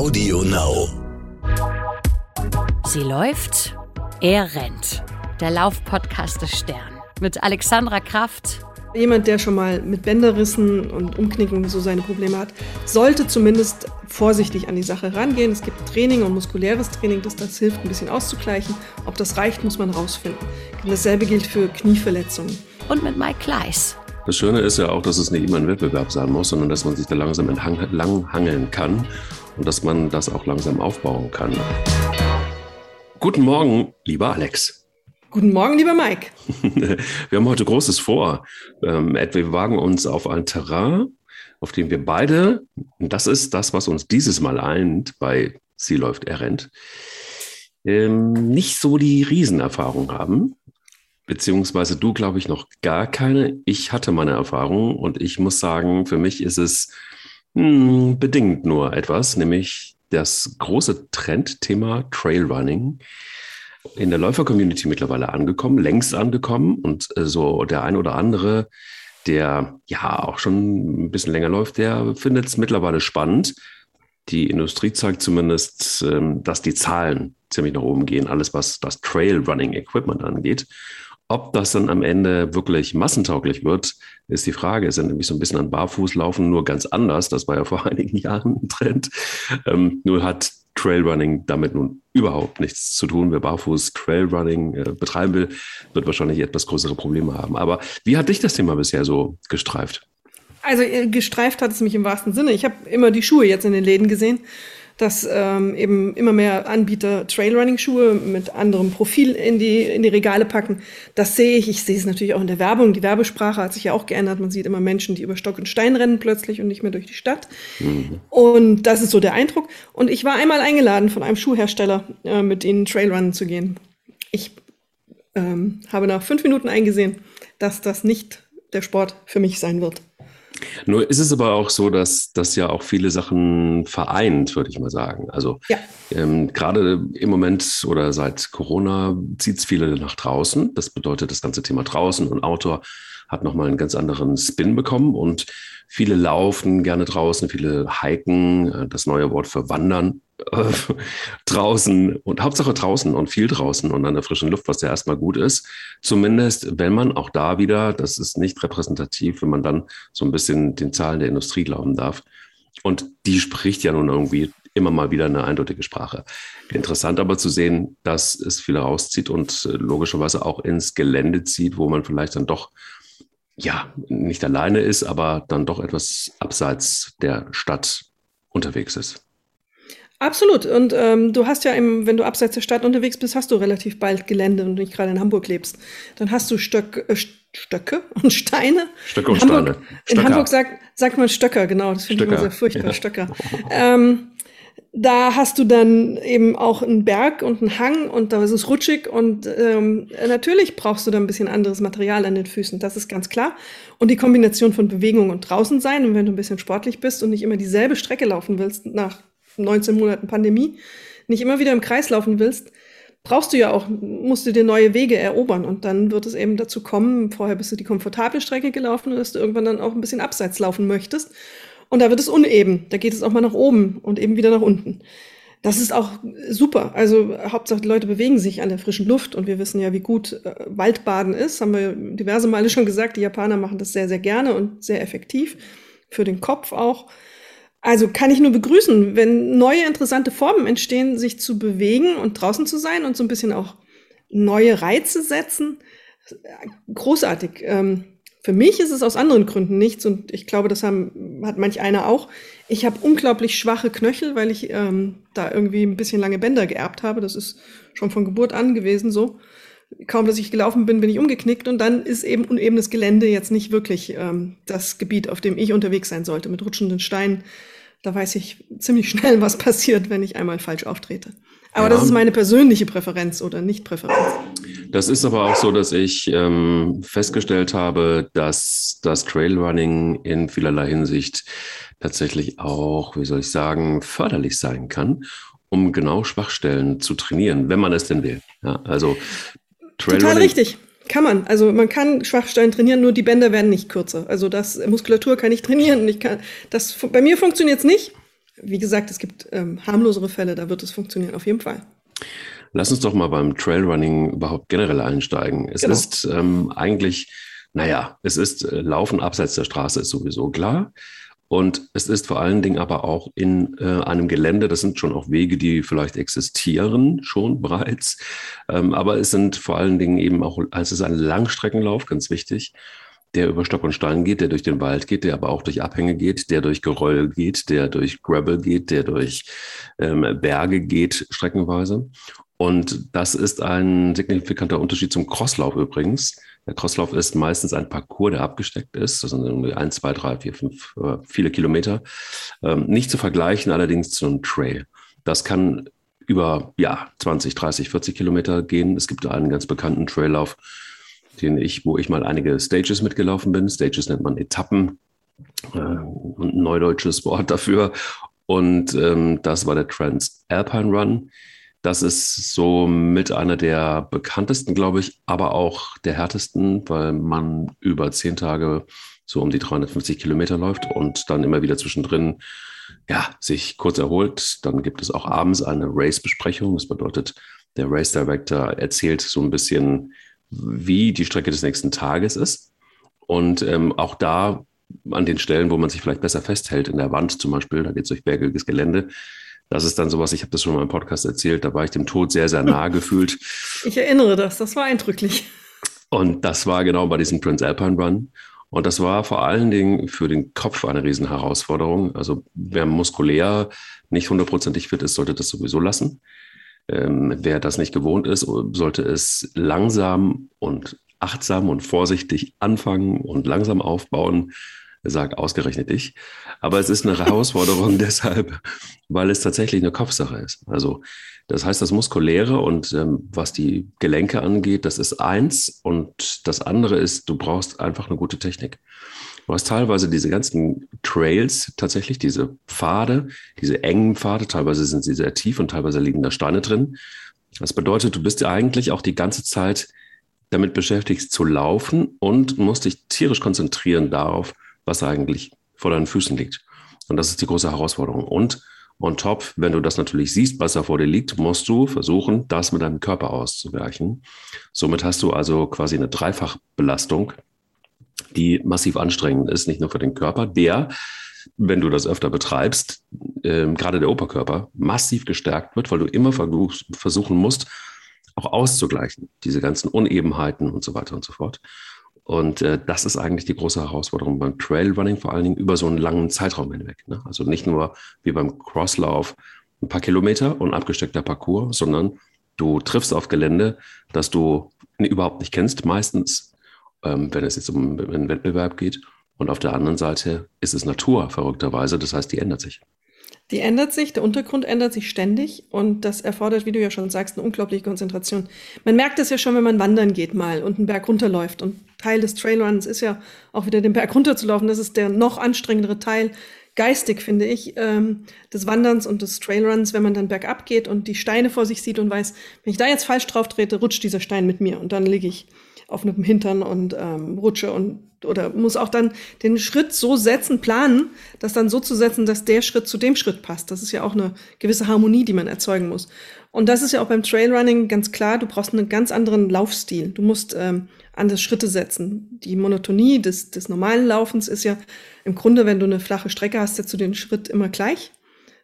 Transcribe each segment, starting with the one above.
Audio Now. Sie läuft, er rennt. Der Laufpodcast des Stern. Mit Alexandra Kraft. Jemand, der schon mal mit Bänderrissen und Umknicken so seine Probleme hat, sollte zumindest vorsichtig an die Sache rangehen. Es gibt Training und muskuläres Training, das das hilft, ein bisschen auszugleichen. Ob das reicht, muss man rausfinden. Dasselbe gilt für Knieverletzungen. Und mit Mike Kleiss. Das Schöne ist ja auch, dass es nicht immer ein Wettbewerb sein muss, sondern dass man sich da langsam entlang hangeln kann und dass man das auch langsam aufbauen kann. Guten Morgen, lieber Alex. Guten Morgen, lieber Mike. wir haben heute Großes vor. Ähm, wir wagen uns auf ein Terrain, auf dem wir beide, und das ist das, was uns dieses Mal eint, bei Sie läuft, er rennt, ähm, nicht so die Riesenerfahrung haben. Beziehungsweise du, glaube ich, noch gar keine. Ich hatte meine Erfahrung und ich muss sagen, für mich ist es hm, bedingt nur etwas, nämlich das große Trendthema Trailrunning in der Läufer-Community mittlerweile angekommen, längst angekommen und äh, so der ein oder andere, der ja auch schon ein bisschen länger läuft, der findet es mittlerweile spannend. Die Industrie zeigt zumindest, ähm, dass die Zahlen ziemlich nach oben gehen, alles was das Trailrunning-Equipment angeht. Ob das dann am Ende wirklich massentauglich wird, ist die Frage. Es sind nämlich so ein bisschen an Barfußlaufen nur ganz anders. Das war ja vor einigen Jahren ein Trend. Ähm, nur hat Trailrunning damit nun überhaupt nichts zu tun. Wer barfuß Trailrunning äh, betreiben will, wird wahrscheinlich etwas größere Probleme haben. Aber wie hat dich das Thema bisher so gestreift? Also äh, gestreift hat es mich im wahrsten Sinne. Ich habe immer die Schuhe jetzt in den Läden gesehen dass ähm, eben immer mehr Anbieter Trailrunning-Schuhe mit anderem Profil in die, in die Regale packen. Das sehe ich. Ich sehe es natürlich auch in der Werbung. Die Werbesprache hat sich ja auch geändert. Man sieht immer Menschen, die über Stock und Stein rennen plötzlich und nicht mehr durch die Stadt. Mhm. Und das ist so der Eindruck. Und ich war einmal eingeladen von einem Schuhhersteller, äh, mit ihnen Trailrunnen zu gehen. Ich ähm, habe nach fünf Minuten eingesehen, dass das nicht der Sport für mich sein wird. Nur ist es aber auch so, dass das ja auch viele Sachen vereint, würde ich mal sagen. Also ja. ähm, gerade im Moment oder seit Corona zieht es viele nach draußen. Das bedeutet, das ganze Thema draußen und Outdoor hat nochmal einen ganz anderen Spin bekommen und viele laufen gerne draußen, viele hiken, äh, das neue Wort für wandern äh, draußen und Hauptsache draußen und viel draußen und an der frischen Luft, was ja erstmal gut ist. Zumindest, wenn man auch da wieder, das ist nicht repräsentativ, wenn man dann so ein bisschen den Zahlen der Industrie glauben darf. Und die spricht ja nun irgendwie immer mal wieder eine eindeutige Sprache. Interessant aber zu sehen, dass es viele rauszieht und äh, logischerweise auch ins Gelände zieht, wo man vielleicht dann doch ja, nicht alleine ist, aber dann doch etwas abseits der Stadt unterwegs ist. Absolut. Und ähm, du hast ja, im, wenn du abseits der Stadt unterwegs bist, hast du relativ bald Gelände und nicht gerade in Hamburg lebst. Dann hast du Stöck, äh, Stöcke und Steine. Stöcke und in Hamburg, Steine. In Hamburg sagt, sagt man Stöcker, genau. Das finde ich immer sehr furchtbar, ja. Stöcker. Ähm, da hast du dann eben auch einen Berg und einen Hang und da ist es rutschig und ähm, natürlich brauchst du da ein bisschen anderes Material an den Füßen, das ist ganz klar. Und die Kombination von Bewegung und draußen sein und wenn du ein bisschen sportlich bist und nicht immer dieselbe Strecke laufen willst nach 19 Monaten Pandemie, nicht immer wieder im Kreis laufen willst, brauchst du ja auch, musst du dir neue Wege erobern und dann wird es eben dazu kommen, vorher bist du die komfortable Strecke gelaufen und dass du irgendwann dann auch ein bisschen abseits laufen möchtest und da wird es uneben. Da geht es auch mal nach oben und eben wieder nach unten. Das ist auch super. Also Hauptsache die Leute bewegen sich an der frischen Luft und wir wissen ja, wie gut äh, Waldbaden ist. Haben wir diverse Male schon gesagt. Die Japaner machen das sehr, sehr gerne und sehr effektiv. Für den Kopf auch. Also kann ich nur begrüßen, wenn neue interessante Formen entstehen, sich zu bewegen und draußen zu sein und so ein bisschen auch neue Reize setzen. Großartig. Ähm, für mich ist es aus anderen Gründen nichts und ich glaube, das haben, hat manch einer auch. Ich habe unglaublich schwache Knöchel, weil ich ähm, da irgendwie ein bisschen lange Bänder geerbt habe. Das ist schon von Geburt an gewesen so. Kaum, dass ich gelaufen bin, bin ich umgeknickt und dann ist eben unebenes Gelände jetzt nicht wirklich ähm, das Gebiet, auf dem ich unterwegs sein sollte, mit rutschenden Steinen. Da weiß ich ziemlich schnell, was passiert, wenn ich einmal falsch auftrete. Aber ja. das ist meine persönliche Präferenz oder Nicht-Präferenz. Das ist aber auch so, dass ich ähm, festgestellt habe, dass das Trailrunning in vielerlei Hinsicht tatsächlich auch, wie soll ich sagen, förderlich sein kann, um genau Schwachstellen zu trainieren, wenn man es denn will. Ja, also Trailrunning. Total richtig. Kann man. Also man kann Schwachstellen trainieren, nur die Bänder werden nicht kürzer. Also das Muskulatur kann ich trainieren. Ich kann, das, bei mir funktioniert es nicht. wie gesagt, es gibt ähm, harmlosere Fälle, da wird es funktionieren, auf jeden Fall. Lass uns doch mal beim Trailrunning überhaupt generell einsteigen. Es genau. ist ähm, eigentlich, naja, es ist äh, Laufen abseits der Straße ist sowieso klar. Und es ist vor allen Dingen aber auch in äh, einem Gelände, das sind schon auch Wege, die vielleicht existieren schon bereits. Ähm, aber es sind vor allen Dingen eben auch, also es ist ein Langstreckenlauf, ganz wichtig, der über Stock und Stein geht, der durch den Wald geht, der aber auch durch Abhänge geht, der durch Geröll geht, der durch Gravel geht, der durch ähm, Berge geht, streckenweise. Und das ist ein signifikanter Unterschied zum Crosslauf übrigens. Der Crosslauf ist meistens ein Parcours, der abgesteckt ist. Das sind irgendwie ein, zwei, drei, vier, fünf, äh, viele Kilometer. Ähm, nicht zu vergleichen allerdings zu einem Trail. Das kann über ja, 20, 30, 40 Kilometer gehen. Es gibt einen ganz bekannten Traillauf, den ich, wo ich mal einige Stages mitgelaufen bin. Stages nennt man Etappen. Äh, ein neudeutsches Wort dafür. Und ähm, das war der Transalpine Run. Das ist so mit einer der bekanntesten, glaube ich, aber auch der härtesten, weil man über zehn Tage so um die 350 Kilometer läuft und dann immer wieder zwischendrin ja, sich kurz erholt. Dann gibt es auch abends eine Race-Besprechung. Das bedeutet, der Race Director erzählt so ein bisschen, wie die Strecke des nächsten Tages ist. Und ähm, auch da an den Stellen, wo man sich vielleicht besser festhält, in der Wand zum Beispiel, da geht es durch bergiges Gelände, das ist dann sowas, ich habe das schon mal im Podcast erzählt, da war ich dem Tod sehr, sehr nahe gefühlt. Ich erinnere das, das war eindrücklich. Und das war genau bei diesem Transalpine Run. Und das war vor allen Dingen für den Kopf eine Riesenherausforderung. Also wer muskulär nicht hundertprozentig fit ist, sollte das sowieso lassen. Ähm, wer das nicht gewohnt ist, sollte es langsam und achtsam und vorsichtig anfangen und langsam aufbauen. Sag ausgerechnet ich. Aber es ist eine Herausforderung deshalb, weil es tatsächlich eine Kopfsache ist. Also das heißt, das Muskuläre und ähm, was die Gelenke angeht, das ist eins. Und das andere ist, du brauchst einfach eine gute Technik. Du hast teilweise diese ganzen Trails, tatsächlich diese Pfade, diese engen Pfade, teilweise sind sie sehr tief und teilweise liegen da Steine drin. Das bedeutet, du bist ja eigentlich auch die ganze Zeit damit beschäftigt zu laufen und musst dich tierisch konzentrieren darauf, was eigentlich vor deinen Füßen liegt. Und das ist die große Herausforderung. Und on top, wenn du das natürlich siehst, was da vor dir liegt, musst du versuchen, das mit deinem Körper auszugleichen. Somit hast du also quasi eine Dreifachbelastung, die massiv anstrengend ist, nicht nur für den Körper, der, wenn du das öfter betreibst, äh, gerade der Oberkörper, massiv gestärkt wird, weil du immer versuchen musst, auch auszugleichen, diese ganzen Unebenheiten und so weiter und so fort. Und äh, das ist eigentlich die große Herausforderung beim Trailrunning, vor allen Dingen über so einen langen Zeitraum hinweg. Ne? Also nicht nur wie beim Crosslauf ein paar Kilometer und abgesteckter Parcours, sondern du triffst auf Gelände, das du überhaupt nicht kennst, meistens, ähm, wenn es jetzt um einen Wettbewerb geht. Und auf der anderen Seite ist es Natur, verrückterweise. Das heißt, die ändert sich. Die ändert sich, der Untergrund ändert sich ständig und das erfordert, wie du ja schon sagst, eine unglaubliche Konzentration. Man merkt das ja schon, wenn man wandern geht mal und einen Berg runterläuft. Und Teil des Trailruns ist ja auch wieder den Berg runterzulaufen. Das ist der noch anstrengendere Teil, geistig finde ich, ähm, des Wanderns und des Trailruns, wenn man dann bergab geht und die Steine vor sich sieht und weiß, wenn ich da jetzt falsch drauf trete, rutscht dieser Stein mit mir und dann liege ich auf einem Hintern und ähm, rutsche und oder muss auch dann den Schritt so setzen, planen, das dann so zu setzen, dass der Schritt zu dem Schritt passt. Das ist ja auch eine gewisse Harmonie, die man erzeugen muss. Und das ist ja auch beim Trailrunning ganz klar, du brauchst einen ganz anderen Laufstil. Du musst ähm, anders Schritte setzen. Die Monotonie des, des normalen Laufens ist ja im Grunde, wenn du eine flache Strecke hast, setzt du den Schritt immer gleich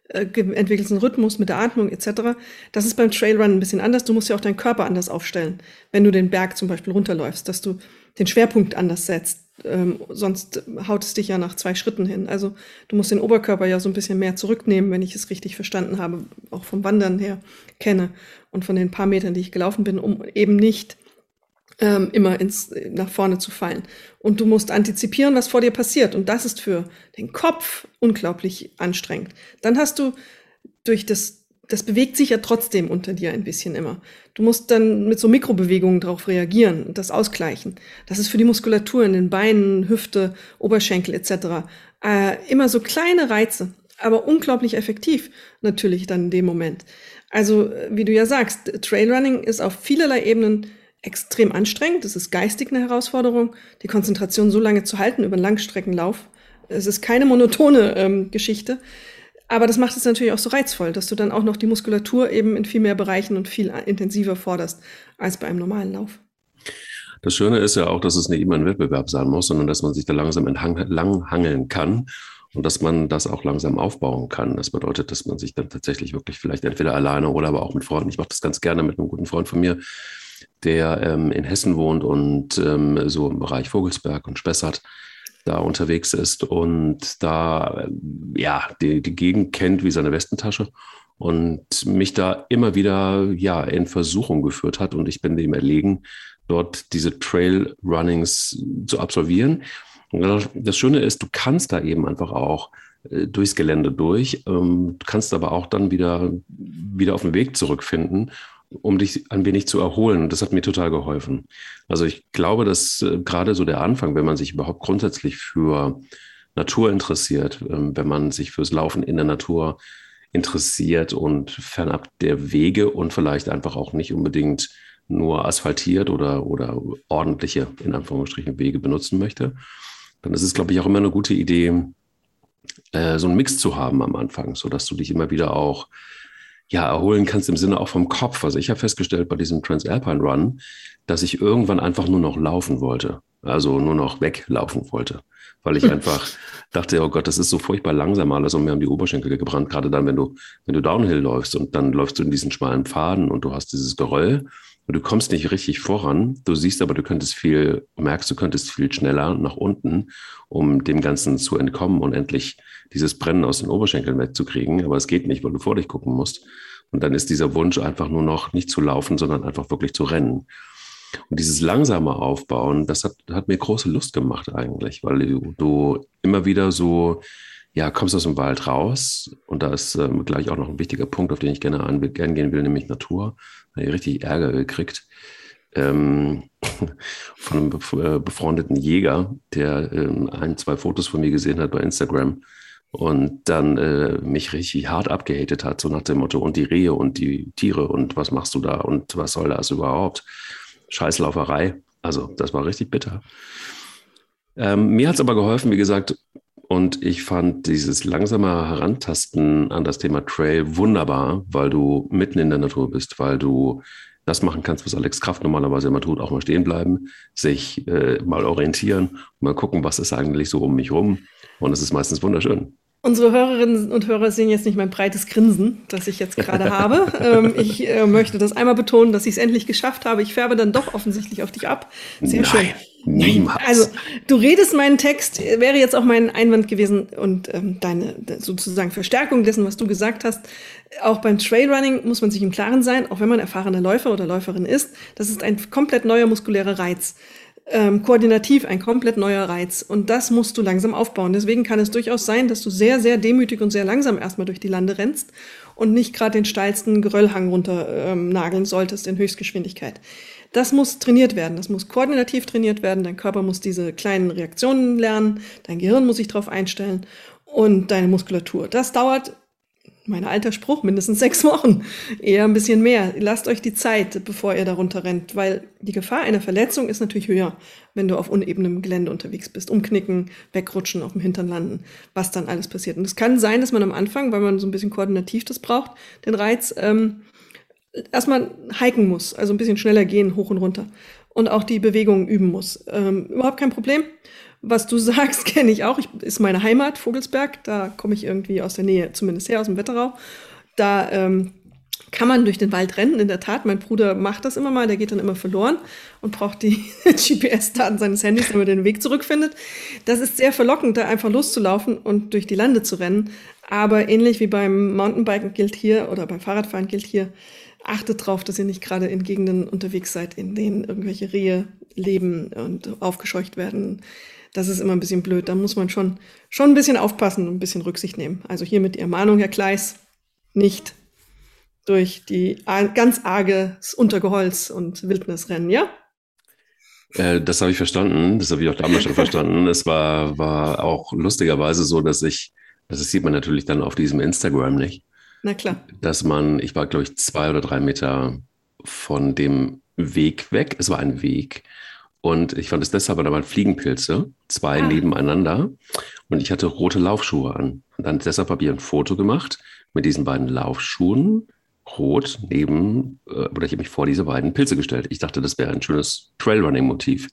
äh, entwickelst einen Rhythmus mit der Atmung etc. Das ist beim Trailrun ein bisschen anders. Du musst ja auch deinen Körper anders aufstellen, wenn du den Berg zum Beispiel runterläufst, dass du den Schwerpunkt anders setzt. Ähm, sonst haut es dich ja nach zwei Schritten hin. Also du musst den Oberkörper ja so ein bisschen mehr zurücknehmen, wenn ich es richtig verstanden habe, auch vom Wandern her kenne und von den paar Metern, die ich gelaufen bin, um eben nicht ähm, immer ins, nach vorne zu fallen. Und du musst antizipieren, was vor dir passiert. Und das ist für den Kopf unglaublich anstrengend. Dann hast du durch das, das bewegt sich ja trotzdem unter dir ein bisschen immer. Du musst dann mit so Mikrobewegungen darauf reagieren und das ausgleichen. Das ist für die Muskulatur in den Beinen, Hüfte, Oberschenkel etc. Äh, immer so kleine Reize, aber unglaublich effektiv natürlich dann in dem Moment. Also, wie du ja sagst, Trailrunning ist auf vielerlei Ebenen extrem anstrengend. Es ist geistig eine Herausforderung, die Konzentration so lange zu halten über einen Langstreckenlauf. Es ist keine monotone ähm, Geschichte. Aber das macht es natürlich auch so reizvoll, dass du dann auch noch die Muskulatur eben in viel mehr Bereichen und viel intensiver forderst als bei einem normalen Lauf. Das Schöne ist ja auch, dass es nicht immer ein Wettbewerb sein muss, sondern dass man sich da langsam entlang hangeln kann und dass man das auch langsam aufbauen kann. Das bedeutet, dass man sich dann tatsächlich wirklich vielleicht entweder alleine oder aber auch mit Freunden. Ich mache das ganz gerne mit einem guten Freund von mir, der ähm, in Hessen wohnt und ähm, so im Bereich Vogelsberg und Spessart da unterwegs ist und da ja die, die Gegend kennt wie seine Westentasche und mich da immer wieder ja in Versuchung geführt hat und ich bin dem erlegen, dort diese Trail Runnings zu absolvieren. Das Schöne ist, du kannst da eben einfach auch äh, durchs Gelände durch, ähm, kannst aber auch dann wieder, wieder auf den Weg zurückfinden, um dich ein wenig zu erholen. Und das hat mir total geholfen. Also ich glaube, dass äh, gerade so der Anfang, wenn man sich überhaupt grundsätzlich für Natur interessiert, ähm, wenn man sich fürs Laufen in der Natur interessiert und fernab der Wege und vielleicht einfach auch nicht unbedingt nur asphaltiert oder, oder ordentliche, in Anführungsstrichen, Wege benutzen möchte, dann ist es, glaube ich, auch immer eine gute Idee, äh, so einen Mix zu haben am Anfang, sodass du dich immer wieder auch ja, erholen kannst im Sinne auch vom Kopf. Also ich habe festgestellt bei diesem Transalpine Run, dass ich irgendwann einfach nur noch laufen wollte. Also nur noch weglaufen wollte. Weil ich einfach dachte, oh Gott, das ist so furchtbar langsam alles und mir haben die Oberschenkel gebrannt. Gerade dann, wenn du, wenn du Downhill läufst und dann läufst du in diesen schmalen Pfaden und du hast dieses Geröll und du kommst nicht richtig voran. Du siehst aber, du könntest viel, merkst, du könntest viel schneller nach unten, um dem Ganzen zu entkommen und endlich dieses Brennen aus den Oberschenkeln wegzukriegen. Aber es geht nicht, weil du vor dich gucken musst. Und dann ist dieser Wunsch einfach nur noch nicht zu laufen, sondern einfach wirklich zu rennen. Und dieses langsame Aufbauen, das hat, hat mir große Lust gemacht eigentlich, weil du, du immer wieder so ja, kommst aus dem Wald raus und da ist ähm, gleich auch noch ein wichtiger Punkt, auf den ich gerne eingehen will, nämlich Natur. Habe ich richtig Ärger gekriegt ähm, von einem äh, befreundeten Jäger, der ähm, ein, zwei Fotos von mir gesehen hat bei Instagram und dann äh, mich richtig hart abgehatet hat, so nach dem Motto, und die Rehe und die Tiere und was machst du da und was soll das überhaupt? Scheißlauferei. Also das war richtig bitter. Ähm, mir hat es aber geholfen, wie gesagt, und ich fand dieses langsame Herantasten an das Thema Trail wunderbar, weil du mitten in der Natur bist, weil du das machen kannst, was Alex Kraft normalerweise immer tut, auch mal stehen bleiben, sich äh, mal orientieren, mal gucken, was ist eigentlich so um mich rum. Und es ist meistens wunderschön. Unsere Hörerinnen und Hörer sehen jetzt nicht mein breites Grinsen, das ich jetzt gerade habe. Ähm, ich äh, möchte das einmal betonen, dass ich es endlich geschafft habe. Ich färbe dann doch offensichtlich auf dich ab. Sehr Nein, schön. Niemals. Also, du redest meinen Text, wäre jetzt auch mein Einwand gewesen und ähm, deine sozusagen Verstärkung dessen, was du gesagt hast. Auch beim Trailrunning muss man sich im Klaren sein, auch wenn man erfahrener Läufer oder Läuferin ist, das ist ein komplett neuer muskulärer Reiz ähm, koordinativ ein komplett neuer Reiz. Und das musst du langsam aufbauen. Deswegen kann es durchaus sein, dass du sehr, sehr demütig und sehr langsam erstmal durch die Lande rennst und nicht gerade den steilsten Geröllhang runter ähm, nageln solltest in Höchstgeschwindigkeit. Das muss trainiert werden, das muss koordinativ trainiert werden. Dein Körper muss diese kleinen Reaktionen lernen, dein Gehirn muss sich darauf einstellen und deine Muskulatur. Das dauert mein alter Spruch, mindestens sechs Wochen, eher ein bisschen mehr. Lasst euch die Zeit, bevor ihr darunter rennt, weil die Gefahr einer Verletzung ist natürlich höher, wenn du auf unebenem Gelände unterwegs bist. Umknicken, wegrutschen, auf dem Hintern landen, was dann alles passiert. Und es kann sein, dass man am Anfang, weil man so ein bisschen koordinativ das braucht, den Reiz, ähm, erstmal hiken muss, also ein bisschen schneller gehen, hoch und runter. Und auch die Bewegungen üben muss. Ähm, überhaupt kein Problem was du sagst, kenne ich auch. Ich, ist meine Heimat, Vogelsberg. Da komme ich irgendwie aus der Nähe, zumindest her, aus dem Wetterau. Da ähm, kann man durch den Wald rennen, in der Tat. Mein Bruder macht das immer mal, der geht dann immer verloren und braucht die GPS-Daten seines Handys, damit er den Weg zurückfindet. Das ist sehr verlockend, da einfach loszulaufen und durch die Lande zu rennen. Aber ähnlich wie beim Mountainbiken gilt hier oder beim Fahrradfahren gilt hier, achtet drauf, dass ihr nicht gerade in Gegenden unterwegs seid, in denen irgendwelche Rehe leben und aufgescheucht werden das ist immer ein bisschen blöd. Da muss man schon, schon ein bisschen aufpassen und ein bisschen Rücksicht nehmen. Also hier mit der Mahnung, Herr Kleis, nicht durch die ganz arges Untergeholz und Wildnis rennen, ja? Äh, das habe ich verstanden. Das habe ich auch damals schon verstanden. Es war, war auch lustigerweise so, dass ich, das sieht man natürlich dann auf diesem Instagram nicht. Na klar. Dass man, ich war, glaube ich, zwei oder drei Meter von dem Weg weg. Es war ein Weg. Und ich fand es deshalb, da waren Fliegenpilze, zwei ah. nebeneinander. Und ich hatte rote Laufschuhe an. Und dann deshalb habe ich ein Foto gemacht mit diesen beiden Laufschuhen, rot neben, äh, oder ich habe mich vor diese beiden Pilze gestellt. Ich dachte, das wäre ein schönes Trailrunning-Motiv.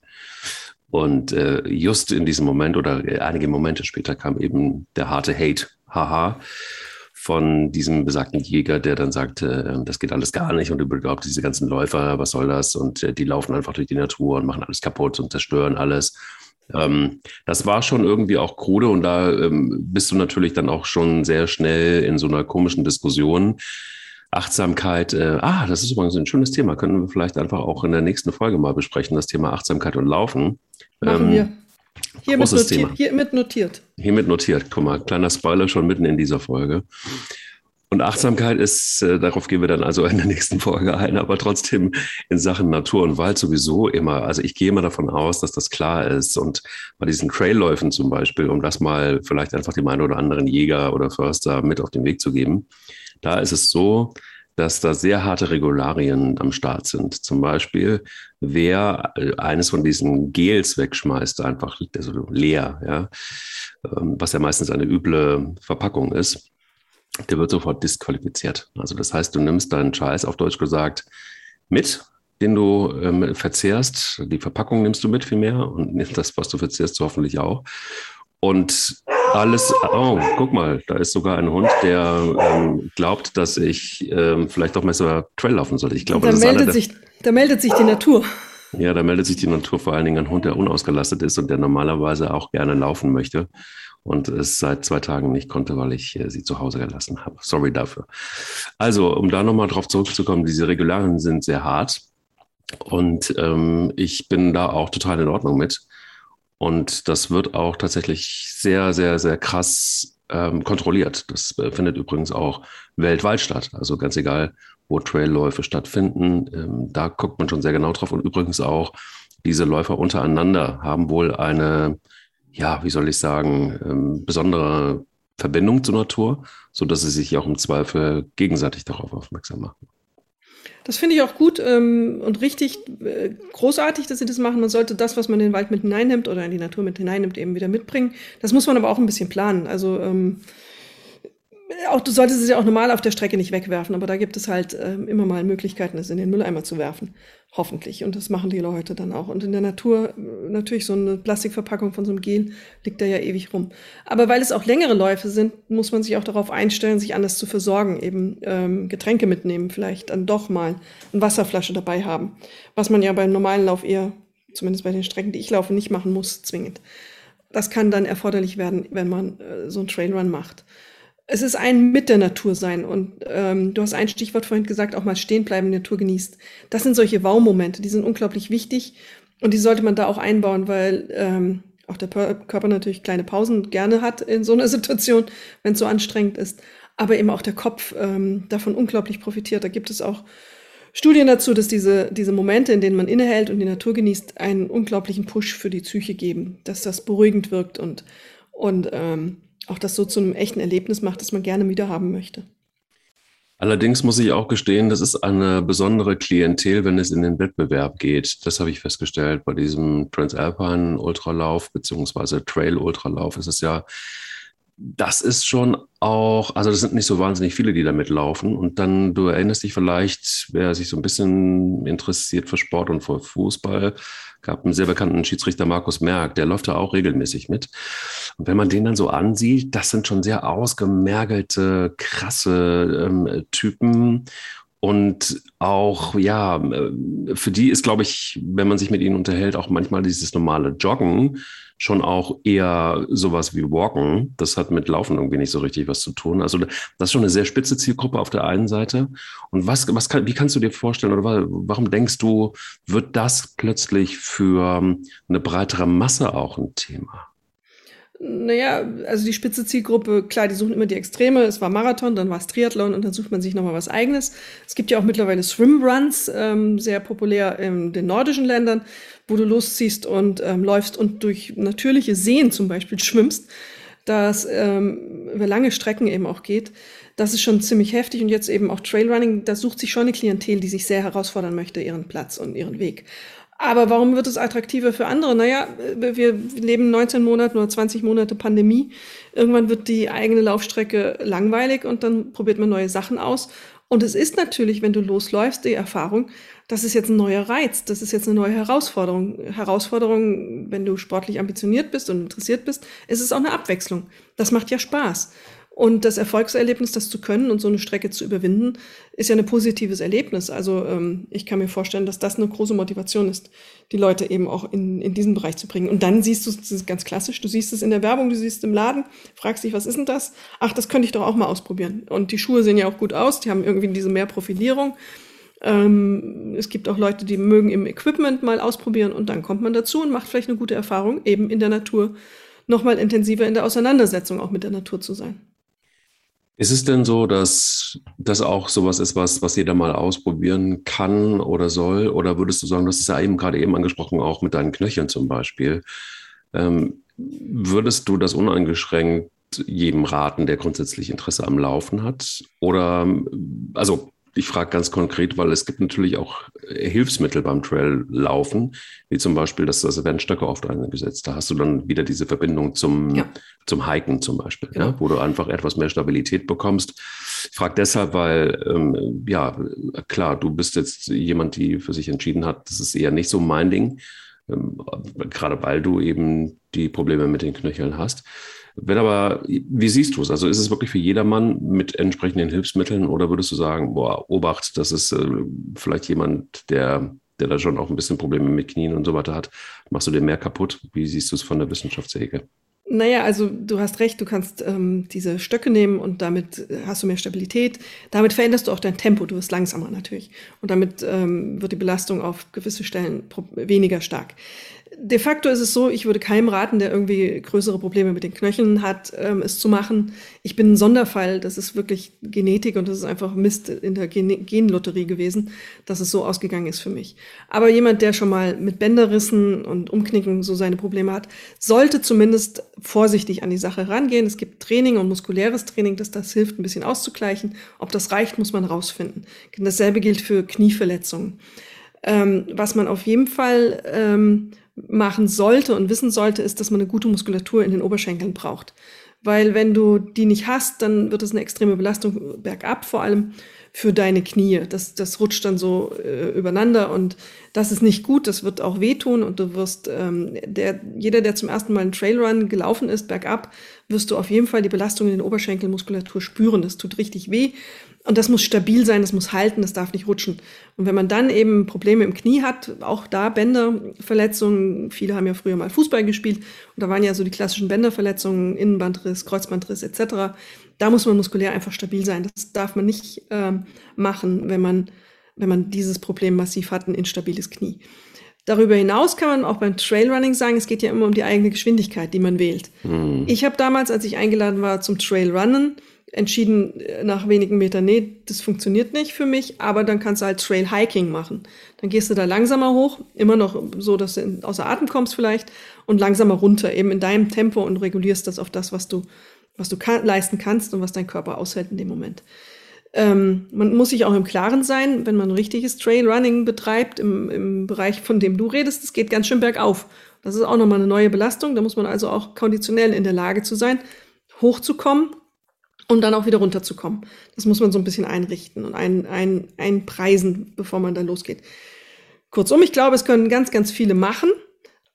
Und äh, just in diesem Moment oder einige Momente später kam eben der harte Hate, haha, von diesem besagten Jäger, der dann sagte, äh, das geht alles gar nicht und überhaupt diese ganzen Läufer, was soll das? Und äh, die laufen einfach durch die Natur und machen alles kaputt und zerstören alles. Ähm, das war schon irgendwie auch krude und da ähm, bist du natürlich dann auch schon sehr schnell in so einer komischen Diskussion. Achtsamkeit, äh, ah, das ist übrigens ein schönes Thema, können wir vielleicht einfach auch in der nächsten Folge mal besprechen, das Thema Achtsamkeit und Laufen. Machen ähm, wir. Hiermit notiert, hiermit notiert. Hiermit notiert. Guck mal, kleiner Spoiler schon mitten in dieser Folge. Und Achtsamkeit ist, äh, darauf gehen wir dann also in der nächsten Folge ein, aber trotzdem in Sachen Natur und Wald sowieso immer. Also ich gehe immer davon aus, dass das klar ist. Und bei diesen Trailläufen zum Beispiel, um das mal vielleicht einfach dem einen oder anderen Jäger oder Förster mit auf den Weg zu geben, da ist es so, dass da sehr harte Regularien am Start sind. Zum Beispiel, wer eines von diesen Gels wegschmeißt, einfach also leer, ja, ähm, was ja meistens eine üble Verpackung ist, der wird sofort disqualifiziert. Also das heißt, du nimmst deinen Scheiß auf Deutsch gesagt mit, den du ähm, verzehrst. Die Verpackung nimmst du mit vielmehr und das, was du verzehrst, hoffentlich auch. Und alles, oh, guck mal, da ist sogar ein Hund, der ähm, glaubt, dass ich ähm, vielleicht doch so Trail laufen sollte. Ich glaube, da, meldet sich, da meldet sich die Natur. Ja, da meldet sich die Natur vor allen Dingen ein Hund, der unausgelastet ist und der normalerweise auch gerne laufen möchte und es seit zwei Tagen nicht konnte, weil ich äh, sie zu Hause gelassen habe. Sorry dafür. Also, um da nochmal drauf zurückzukommen, diese Regularien sind sehr hart und ähm, ich bin da auch total in Ordnung mit. Und das wird auch tatsächlich sehr, sehr, sehr krass ähm, kontrolliert. Das äh, findet übrigens auch weltweit statt. Also ganz egal, wo Trailläufe stattfinden, ähm, da guckt man schon sehr genau drauf. Und übrigens auch diese Läufer untereinander haben wohl eine, ja, wie soll ich sagen, ähm, besondere Verbindung zur Natur, so dass sie sich auch im Zweifel gegenseitig darauf aufmerksam machen. Das finde ich auch gut ähm, und richtig äh, großartig, dass sie das machen. Man sollte das, was man in den Wald mit hineinnimmt oder in die Natur mit hineinnimmt, eben wieder mitbringen. Das muss man aber auch ein bisschen planen. Also ähm, auch du solltest es ja auch normal auf der Strecke nicht wegwerfen, aber da gibt es halt äh, immer mal Möglichkeiten, es in den Mülleimer zu werfen. Hoffentlich. Und das machen die Leute dann auch. Und in der Natur, äh, natürlich so eine Plastikverpackung von so einem Gel liegt da ja ewig rum. Aber weil es auch längere Läufe sind, muss man sich auch darauf einstellen, sich anders zu versorgen. Eben ähm, Getränke mitnehmen, vielleicht dann doch mal eine Wasserflasche dabei haben. Was man ja beim normalen Lauf eher, zumindest bei den Strecken, die ich laufe, nicht machen muss, zwingend. Das kann dann erforderlich werden, wenn man äh, so einen Trailrun macht es ist ein mit der Natur sein. Und ähm, du hast ein Stichwort vorhin gesagt, auch mal stehen bleiben, die Natur genießt. Das sind solche Wow-Momente, die sind unglaublich wichtig und die sollte man da auch einbauen, weil ähm, auch der Körper natürlich kleine Pausen gerne hat in so einer Situation, wenn es so anstrengend ist, aber eben auch der Kopf ähm, davon unglaublich profitiert. Da gibt es auch Studien dazu, dass diese, diese Momente, in denen man innehält und die Natur genießt, einen unglaublichen Push für die Psyche geben, dass das beruhigend wirkt und, und ähm, auch das so zu einem echten Erlebnis macht, das man gerne wieder haben möchte. Allerdings muss ich auch gestehen, das ist eine besondere Klientel, wenn es in den Wettbewerb geht. Das habe ich festgestellt bei diesem Transalpine Ultralauf beziehungsweise Trail Ultralauf. Ist es ja das ist schon auch, also das sind nicht so wahnsinnig viele, die da mitlaufen. Und dann, du erinnerst dich vielleicht, wer sich so ein bisschen interessiert für Sport und für Fußball, gab einen sehr bekannten Schiedsrichter Markus Merck, der läuft da auch regelmäßig mit. Und wenn man den dann so ansieht, das sind schon sehr ausgemergelte, krasse ähm, Typen. Und auch, ja, äh, für die ist, glaube ich, wenn man sich mit ihnen unterhält, auch manchmal dieses normale Joggen schon auch eher sowas wie Walken. Das hat mit Laufen irgendwie nicht so richtig was zu tun. Also das ist schon eine sehr spitze Zielgruppe auf der einen Seite. Und was, was kann, wie kannst du dir vorstellen oder warum denkst du, wird das plötzlich für eine breitere Masse auch ein Thema? Naja, also die spitze Zielgruppe, klar, die suchen immer die Extreme. Es war Marathon, dann war es Triathlon und dann sucht man sich nochmal was Eigenes. Es gibt ja auch mittlerweile Swimruns, ähm, sehr populär in den nordischen Ländern, wo du losziehst und ähm, läufst und durch natürliche Seen zum Beispiel schwimmst, das ähm, über lange Strecken eben auch geht. Das ist schon ziemlich heftig und jetzt eben auch Trailrunning, da sucht sich schon eine Klientel, die sich sehr herausfordern möchte, ihren Platz und ihren Weg. Aber warum wird es attraktiver für andere? Naja, wir leben 19 Monate oder 20 Monate Pandemie. Irgendwann wird die eigene Laufstrecke langweilig und dann probiert man neue Sachen aus. Und es ist natürlich, wenn du losläufst, die Erfahrung, das ist jetzt ein neuer Reiz, das ist jetzt eine neue Herausforderung. Herausforderung, wenn du sportlich ambitioniert bist und interessiert bist, ist es auch eine Abwechslung. Das macht ja Spaß. Und das Erfolgserlebnis, das zu können und so eine Strecke zu überwinden, ist ja ein positives Erlebnis. Also ähm, ich kann mir vorstellen, dass das eine große Motivation ist, die Leute eben auch in, in diesen Bereich zu bringen. Und dann siehst du es, ganz klassisch, du siehst es in der Werbung, du siehst es im Laden, fragst dich, was ist denn das? Ach, das könnte ich doch auch mal ausprobieren. Und die Schuhe sehen ja auch gut aus, die haben irgendwie diese mehr Profilierung. Ähm, es gibt auch Leute, die mögen im Equipment mal ausprobieren und dann kommt man dazu und macht vielleicht eine gute Erfahrung, eben in der Natur nochmal intensiver in der Auseinandersetzung auch mit der Natur zu sein. Ist es denn so, dass das auch sowas ist, was, was jeder mal ausprobieren kann oder soll? Oder würdest du sagen, das ist ja eben gerade eben angesprochen, auch mit deinen Knöcheln zum Beispiel. Ähm, würdest du das uneingeschränkt jedem raten, der grundsätzlich Interesse am Laufen hat? Oder, also ich frage ganz konkret, weil es gibt natürlich auch äh, Hilfsmittel beim Traillaufen, wie zum Beispiel das, das werden Stöcke oft eingesetzt. Da hast du dann wieder diese Verbindung zum, ja. zum Hiken zum Beispiel, genau. ja, wo du einfach etwas mehr Stabilität bekommst. Ich frage deshalb, weil, ähm, ja, klar, du bist jetzt jemand, die für sich entschieden hat, das ist eher nicht so mein Ding, ähm, gerade weil du eben die Probleme mit den Knöcheln hast. Wenn aber, wie siehst du es? Also ist es wirklich für jedermann mit entsprechenden Hilfsmitteln oder würdest du sagen, boah, Obacht, das ist äh, vielleicht jemand, der, der da schon auch ein bisschen Probleme mit Knien und so weiter hat, machst du dir mehr kaputt? Wie siehst du es von der Wissenschaftsecke? Naja, also du hast recht, du kannst ähm, diese Stöcke nehmen und damit äh, hast du mehr Stabilität. Damit veränderst du auch dein Tempo, du wirst langsamer natürlich. Und damit ähm, wird die Belastung auf gewisse Stellen weniger stark de facto ist es so, ich würde keinem raten, der irgendwie größere Probleme mit den Knöcheln hat, ähm, es zu machen. Ich bin ein Sonderfall. Das ist wirklich Genetik und das ist einfach Mist in der Gen Genlotterie gewesen, dass es so ausgegangen ist für mich. Aber jemand, der schon mal mit Bänderrissen und Umknicken so seine Probleme hat, sollte zumindest vorsichtig an die Sache rangehen. Es gibt Training und muskuläres Training, das das hilft, ein bisschen auszugleichen. Ob das reicht, muss man rausfinden. Dasselbe gilt für Knieverletzungen. Ähm, was man auf jeden Fall ähm, machen sollte und wissen sollte, ist, dass man eine gute Muskulatur in den Oberschenkeln braucht. Weil wenn du die nicht hast, dann wird es eine extreme Belastung bergab, vor allem für deine Knie. Das, das rutscht dann so äh, übereinander und das ist nicht gut, das wird auch wehtun und du wirst, ähm, der, jeder, der zum ersten Mal einen Trailrun gelaufen ist, bergab, wirst du auf jeden Fall die Belastung in den Oberschenkelmuskulatur spüren. Das tut richtig weh. Und das muss stabil sein, das muss halten, das darf nicht rutschen. Und wenn man dann eben Probleme im Knie hat, auch da Bänderverletzungen, viele haben ja früher mal Fußball gespielt und da waren ja so die klassischen Bänderverletzungen, Innenbandriss, Kreuzbandriss etc. Da muss man muskulär einfach stabil sein. Das darf man nicht ähm, machen, wenn man, wenn man dieses Problem massiv hat, ein instabiles Knie. Darüber hinaus kann man auch beim Trailrunning sagen, es geht ja immer um die eigene Geschwindigkeit, die man wählt. Mhm. Ich habe damals, als ich eingeladen war zum Trailrunnen, entschieden äh, nach wenigen Metern, nee, das funktioniert nicht für mich, aber dann kannst du halt Trail Hiking machen. Dann gehst du da langsamer hoch, immer noch so, dass du außer Atem kommst vielleicht und langsamer runter, eben in deinem Tempo und regulierst das auf das, was du, was du kann, leisten kannst und was dein Körper aushält in dem Moment. Ähm, man muss sich auch im Klaren sein, wenn man richtiges Trail Running betreibt, im, im Bereich, von dem du redest, es geht ganz schön bergauf. Das ist auch nochmal eine neue Belastung. Da muss man also auch konditionell in der Lage zu sein, hochzukommen, um dann auch wieder runterzukommen. Das muss man so ein bisschen einrichten und ein, ein, einpreisen, bevor man dann losgeht. Kurzum, ich glaube, es können ganz, ganz viele machen,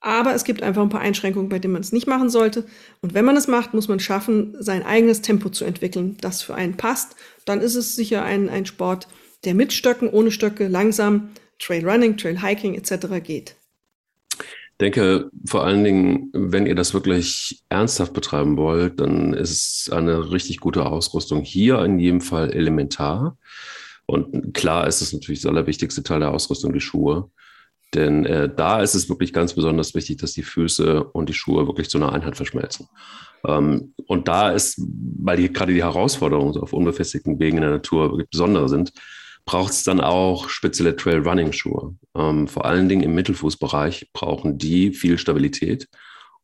aber es gibt einfach ein paar Einschränkungen, bei denen man es nicht machen sollte. Und wenn man es macht, muss man schaffen, sein eigenes Tempo zu entwickeln, das für einen passt. Dann ist es sicher ein, ein Sport, der mit Stöcken, ohne Stöcke, langsam, Trail Running, Trail Hiking etc. geht denke vor allen Dingen, wenn ihr das wirklich ernsthaft betreiben wollt, dann ist eine richtig gute Ausrüstung hier in jedem Fall elementar. Und klar ist es natürlich das allerwichtigste Teil der Ausrüstung, die Schuhe. Denn äh, da ist es wirklich ganz besonders wichtig, dass die Füße und die Schuhe wirklich zu einer Einheit verschmelzen. Ähm, und da ist, weil die, gerade die Herausforderungen auf unbefestigten Wegen in der Natur wirklich besondere sind, braucht es dann auch spezielle Trail-Running-Schuhe. Ähm, vor allen Dingen im Mittelfußbereich brauchen die viel Stabilität,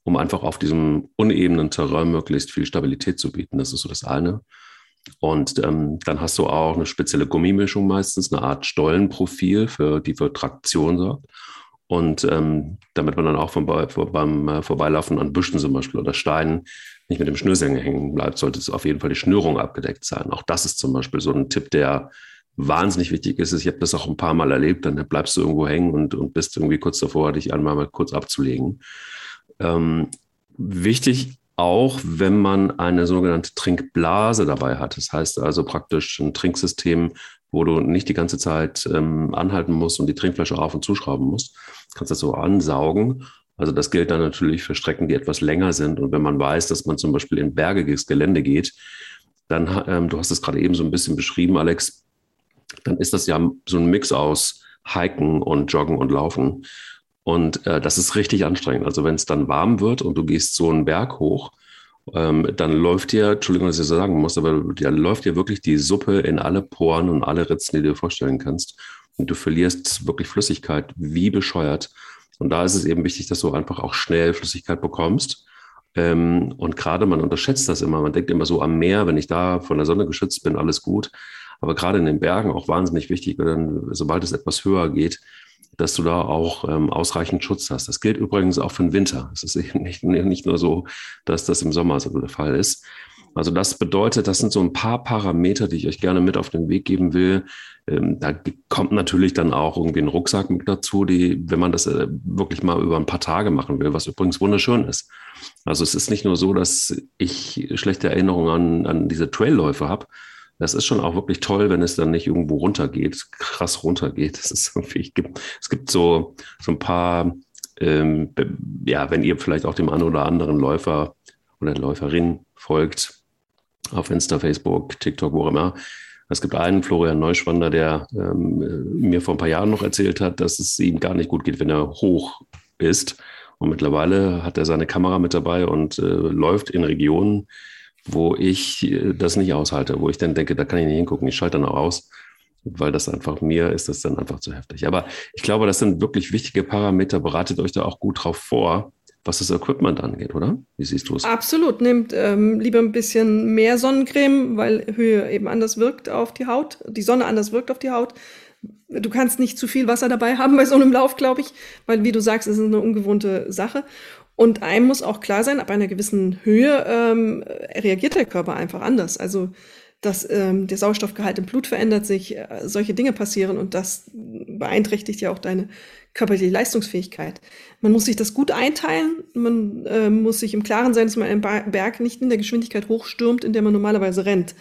um einfach auf diesem unebenen Terrain möglichst viel Stabilität zu bieten. Das ist so das eine. Und ähm, dann hast du auch eine spezielle Gummimischung meistens, eine Art Stollenprofil, für, die für Traktion sorgt. Und ähm, damit man dann auch vom, beim äh, Vorbeilaufen an Büschen zum Beispiel oder Steinen nicht mit dem Schnürsenkel hängen bleibt, sollte es auf jeden Fall die Schnürung abgedeckt sein. Auch das ist zum Beispiel so ein Tipp, der wahnsinnig wichtig ist. Ich habe das auch ein paar Mal erlebt, dann bleibst du irgendwo hängen und, und bist irgendwie kurz davor, dich einmal mal kurz abzulegen. Ähm, wichtig auch, wenn man eine sogenannte Trinkblase dabei hat. Das heißt also praktisch ein Trinksystem, wo du nicht die ganze Zeit ähm, anhalten musst und die Trinkflasche auf und zuschrauben musst. Du kannst das so ansaugen. Also das gilt dann natürlich für Strecken, die etwas länger sind. Und wenn man weiß, dass man zum Beispiel in bergiges Gelände geht, dann, ähm, du hast es gerade eben so ein bisschen beschrieben, Alex, dann ist das ja so ein Mix aus Hiken und Joggen und Laufen. Und äh, das ist richtig anstrengend. Also wenn es dann warm wird und du gehst so einen Berg hoch, ähm, dann läuft dir, Entschuldigung, dass ich so sagen muss, aber da läuft dir wirklich die Suppe in alle Poren und alle Ritzen, die du dir vorstellen kannst. Und du verlierst wirklich Flüssigkeit wie bescheuert. Und da ist es eben wichtig, dass du einfach auch schnell Flüssigkeit bekommst. Ähm, und gerade man unterschätzt das immer. Man denkt immer so am Meer, wenn ich da von der Sonne geschützt bin, alles gut. Aber gerade in den Bergen auch wahnsinnig wichtig, denn sobald es etwas höher geht, dass du da auch ähm, ausreichend Schutz hast. Das gilt übrigens auch für den Winter. Es ist nicht, nicht nur so, dass das im Sommer so der Fall ist. Also das bedeutet, das sind so ein paar Parameter, die ich euch gerne mit auf den Weg geben will. Ähm, da kommt natürlich dann auch irgendwie ein Rucksack mit dazu, die, wenn man das äh, wirklich mal über ein paar Tage machen will, was übrigens wunderschön ist. Also es ist nicht nur so, dass ich schlechte Erinnerungen an, an diese Trailläufe habe, das ist schon auch wirklich toll, wenn es dann nicht irgendwo runtergeht, krass runtergeht. Das ist irgendwie, es gibt, es gibt so, so ein paar, ähm, ja, wenn ihr vielleicht auch dem einen oder anderen Läufer oder Läuferin folgt, auf Insta, Facebook, TikTok, wo auch immer. Es gibt einen, Florian Neuschwander, der ähm, mir vor ein paar Jahren noch erzählt hat, dass es ihm gar nicht gut geht, wenn er hoch ist. Und mittlerweile hat er seine Kamera mit dabei und äh, läuft in Regionen, wo ich äh, das nicht aushalte, wo ich dann denke, da kann ich nicht hingucken, ich schalte dann auch aus, weil das einfach mir ist das dann einfach zu heftig. Aber ich glaube, das sind wirklich wichtige Parameter. Bereitet euch da auch gut drauf vor, was das Equipment angeht, oder? Wie siehst du es? Absolut. Nehmt ähm, lieber ein bisschen mehr Sonnencreme, weil Höhe eben anders wirkt auf die Haut, die Sonne anders wirkt auf die Haut. Du kannst nicht zu viel Wasser dabei haben bei so einem Lauf, glaube ich, weil, wie du sagst, es ist eine ungewohnte Sache. Und einem muss auch klar sein, ab einer gewissen Höhe ähm, reagiert der Körper einfach anders. Also dass ähm, der Sauerstoffgehalt im Blut verändert sich, äh, solche Dinge passieren und das beeinträchtigt ja auch deine körperliche Leistungsfähigkeit. Man muss sich das gut einteilen, man äh, muss sich im Klaren sein, dass man einen Berg nicht in der Geschwindigkeit hochstürmt, in der man normalerweise rennt.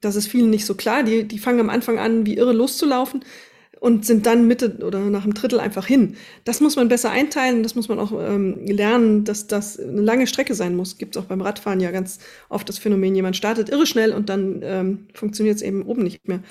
Das ist vielen nicht so klar. Die, die fangen am Anfang an, wie irre loszulaufen und sind dann Mitte oder nach einem Drittel einfach hin. Das muss man besser einteilen, das muss man auch ähm, lernen, dass das eine lange Strecke sein muss. Gibt es auch beim Radfahren ja ganz oft das Phänomen, jemand startet irre schnell und dann ähm, funktioniert es eben oben nicht mehr.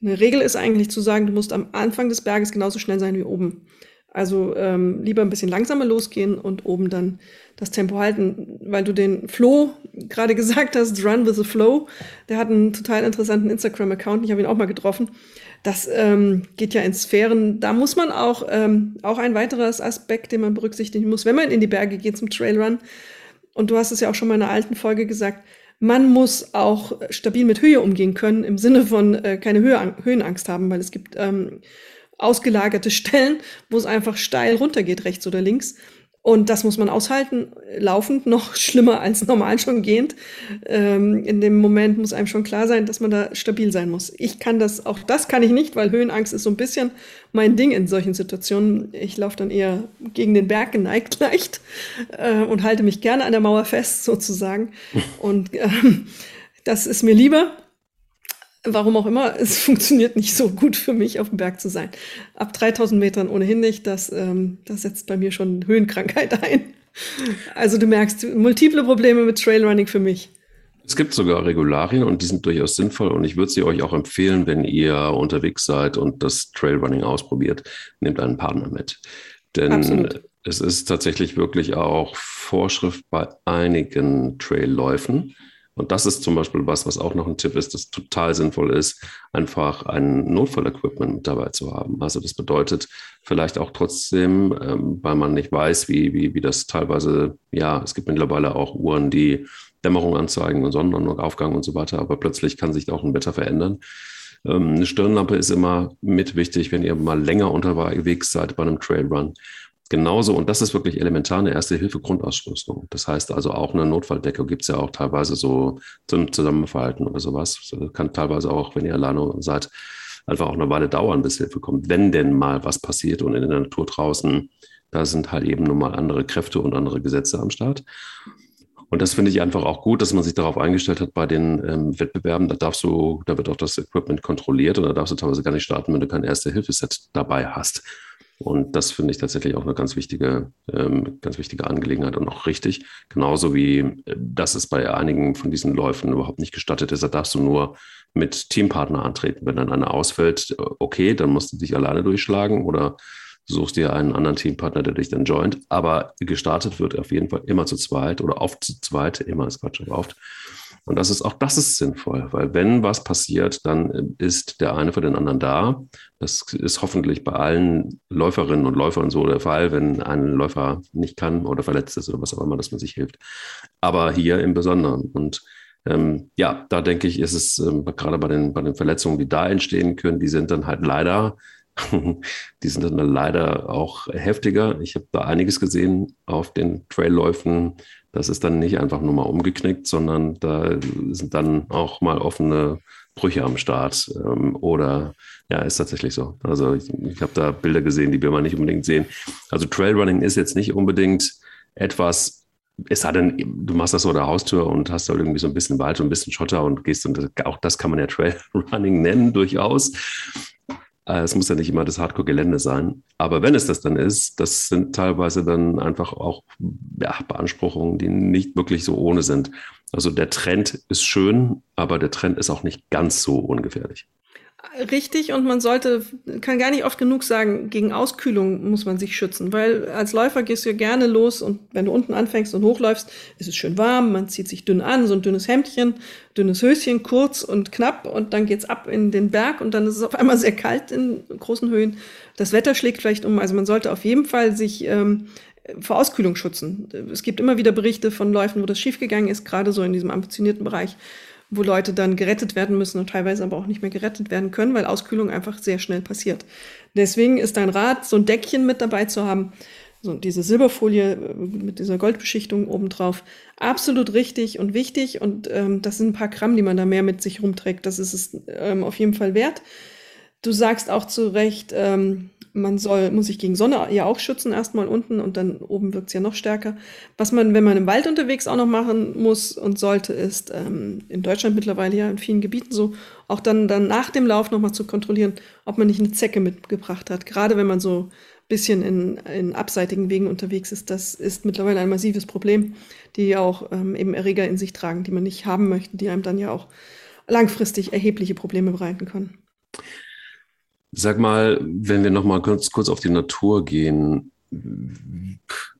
Eine Regel ist eigentlich zu sagen, du musst am Anfang des Berges genauso schnell sein wie oben. Also ähm, lieber ein bisschen langsamer losgehen und oben dann das Tempo halten, weil du den Flo gerade gesagt hast, Run with the Flow. Der hat einen total interessanten Instagram-Account, ich habe ihn auch mal getroffen. Das ähm, geht ja in Sphären. Da muss man auch, ähm, auch ein weiteres Aspekt, den man berücksichtigen muss, wenn man in die Berge geht zum Trailrun. Und du hast es ja auch schon mal in einer alten Folge gesagt, man muss auch stabil mit Höhe umgehen können, im Sinne von äh, keine Höhe, Höhenangst haben, weil es gibt ähm, ausgelagerte Stellen, wo es einfach steil runtergeht, rechts oder links. Und das muss man aushalten, laufend noch schlimmer als normal schon gehend. Ähm, in dem Moment muss einem schon klar sein, dass man da stabil sein muss. Ich kann das, auch das kann ich nicht, weil Höhenangst ist so ein bisschen mein Ding in solchen Situationen. Ich laufe dann eher gegen den Berg geneigt leicht äh, und halte mich gerne an der Mauer fest, sozusagen. Und ähm, das ist mir lieber warum auch immer, es funktioniert nicht so gut für mich, auf dem Berg zu sein. Ab 3000 Metern ohnehin nicht, das, ähm, das setzt bei mir schon Höhenkrankheit ein. Also du merkst, multiple Probleme mit Trailrunning für mich. Es gibt sogar Regularien und die sind durchaus sinnvoll und ich würde sie euch auch empfehlen, wenn ihr unterwegs seid und das Trailrunning ausprobiert, nehmt einen Partner mit. Denn Absolut. es ist tatsächlich wirklich auch Vorschrift bei einigen Trailläufen, und das ist zum Beispiel was, was auch noch ein Tipp ist, das total sinnvoll ist, einfach ein Notfallequipment mit dabei zu haben. Also das bedeutet vielleicht auch trotzdem, ähm, weil man nicht weiß, wie, wie, wie das teilweise, ja, es gibt mittlerweile auch Uhren, die Dämmerung anzeigen und Sonnenaufgang und so weiter, aber plötzlich kann sich auch ein Wetter verändern. Ähm, eine Stirnlampe ist immer mit wichtig, wenn ihr mal länger unterwegs seid bei einem Trailrun. Genauso, und das ist wirklich elementar, eine Erste-Hilfe-Grundausrüstung. Das heißt also auch eine Notfalldecke gibt es ja auch teilweise so zum Zusammenverhalten oder sowas. Das kann teilweise auch, wenn ihr alleine seid, einfach auch eine Weile dauern, bis Hilfe kommt, wenn denn mal was passiert und in der Natur draußen, da sind halt eben nun mal andere Kräfte und andere Gesetze am Start. Und das finde ich einfach auch gut, dass man sich darauf eingestellt hat bei den ähm, Wettbewerben. Da darfst du, da wird auch das Equipment kontrolliert und da darfst du teilweise gar nicht starten, wenn du kein Erste-Hilfe-Set dabei hast. Und das finde ich tatsächlich auch eine ganz wichtige, ähm, ganz wichtige Angelegenheit und auch richtig. Genauso wie, äh, dass es bei einigen von diesen Läufen überhaupt nicht gestattet ist. Da darfst du nur mit Teampartner antreten. Wenn dann einer ausfällt, äh, okay, dann musst du dich alleine durchschlagen oder suchst dir einen anderen Teampartner, der dich dann joint. Aber gestartet wird auf jeden Fall immer zu zweit oder oft zu zweit, immer ist Quatsch, aber oft. Und das ist auch das ist sinnvoll, weil wenn was passiert, dann ist der eine für den anderen da. Das ist hoffentlich bei allen Läuferinnen und Läufern so der Fall, wenn ein Läufer nicht kann oder verletzt ist oder was auch immer, dass man sich hilft. Aber hier im Besonderen. Und ähm, ja, da denke ich, ist es ähm, gerade bei den, bei den Verletzungen, die da entstehen können, die sind dann halt leider die sind dann leider auch heftiger. Ich habe da einiges gesehen auf den Trailläufen. Das ist dann nicht einfach nur mal umgeknickt, sondern da sind dann auch mal offene Brüche am Start. Ähm, oder ja, ist tatsächlich so. Also ich, ich habe da Bilder gesehen, die wir mal nicht unbedingt sehen. Also Trailrunning ist jetzt nicht unbedingt etwas, es sei denn, du machst das so der Haustür und hast da irgendwie so ein bisschen Wald und ein bisschen Schotter und gehst und auch das kann man ja Trailrunning nennen, durchaus. Äh, es muss ja nicht immer das Hardcore-Gelände sein. Aber wenn es das dann ist, das sind teilweise dann einfach auch ja, Beanspruchungen, die nicht wirklich so ohne sind. Also der Trend ist schön, aber der Trend ist auch nicht ganz so ungefährlich. Richtig, und man sollte, kann gar nicht oft genug sagen, gegen Auskühlung muss man sich schützen, weil als Läufer gehst du ja gerne los und wenn du unten anfängst und hochläufst, ist es schön warm, man zieht sich dünn an, so ein dünnes Hemdchen, dünnes Höschen, kurz und knapp und dann geht's ab in den Berg und dann ist es auf einmal sehr kalt in großen Höhen. Das Wetter schlägt vielleicht um, also man sollte auf jeden Fall sich ähm, vor Auskühlung schützen. Es gibt immer wieder Berichte von Läufen, wo das schiefgegangen ist, gerade so in diesem ambitionierten Bereich wo Leute dann gerettet werden müssen und teilweise aber auch nicht mehr gerettet werden können, weil Auskühlung einfach sehr schnell passiert. Deswegen ist dein Rat, so ein Deckchen mit dabei zu haben, so diese Silberfolie äh, mit dieser Goldbeschichtung obendrauf, absolut richtig und wichtig. Und ähm, das sind ein paar Gramm, die man da mehr mit sich rumträgt. Das ist es ähm, auf jeden Fall wert. Du sagst auch zu Recht, ähm, man soll, muss sich gegen Sonne ja auch schützen, erstmal unten und dann oben wirkt es ja noch stärker. Was man, wenn man im Wald unterwegs auch noch machen muss und sollte, ist ähm, in Deutschland mittlerweile ja in vielen Gebieten so, auch dann, dann nach dem Lauf nochmal zu kontrollieren, ob man nicht eine Zecke mitgebracht hat. Gerade wenn man so ein bisschen in, in abseitigen Wegen unterwegs ist, das ist mittlerweile ein massives Problem, die auch ähm, eben Erreger in sich tragen, die man nicht haben möchte, die einem dann ja auch langfristig erhebliche Probleme bereiten können. Sag mal, wenn wir noch mal kurz, kurz auf die Natur gehen,